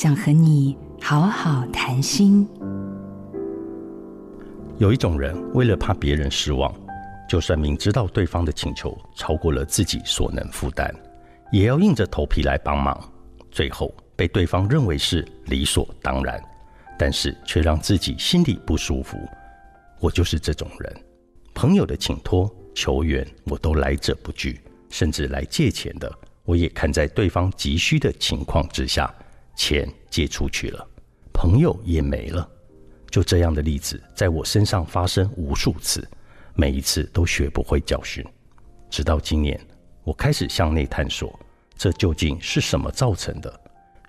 想和你好好谈心。有一种人，为了怕别人失望，就算明知道对方的请求超过了自己所能负担，也要硬着头皮来帮忙，最后被对方认为是理所当然，但是却让自己心里不舒服。我就是这种人，朋友的请托、求援，我都来者不拒，甚至来借钱的，我也看在对方急需的情况之下，钱借出去了，朋友也没了。就这样的例子在我身上发生无数次，每一次都学不会教训。直到今年，我开始向内探索，这究竟是什么造成的？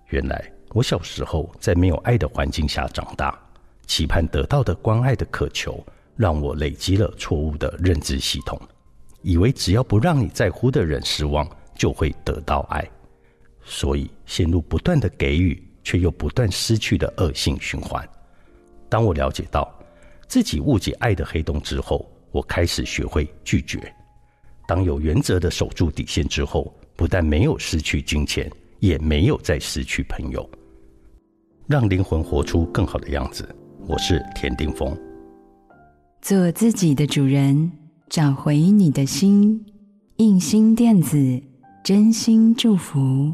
原来我小时候在没有爱的环境下长大，期盼得到的关爱的渴求，让我累积了错误的认知系统，以为只要不让你在乎的人失望，就会得到爱，所以陷入不断的给予却又不断失去的恶性循环。当我了解到自己误解爱的黑洞之后，我开始学会拒绝。当有原则的守住底线之后，不但没有失去金钱，也没有再失去朋友。让灵魂活出更好的样子。我是田定峰。做自己的主人，找回你的心。印心电子，真心祝福。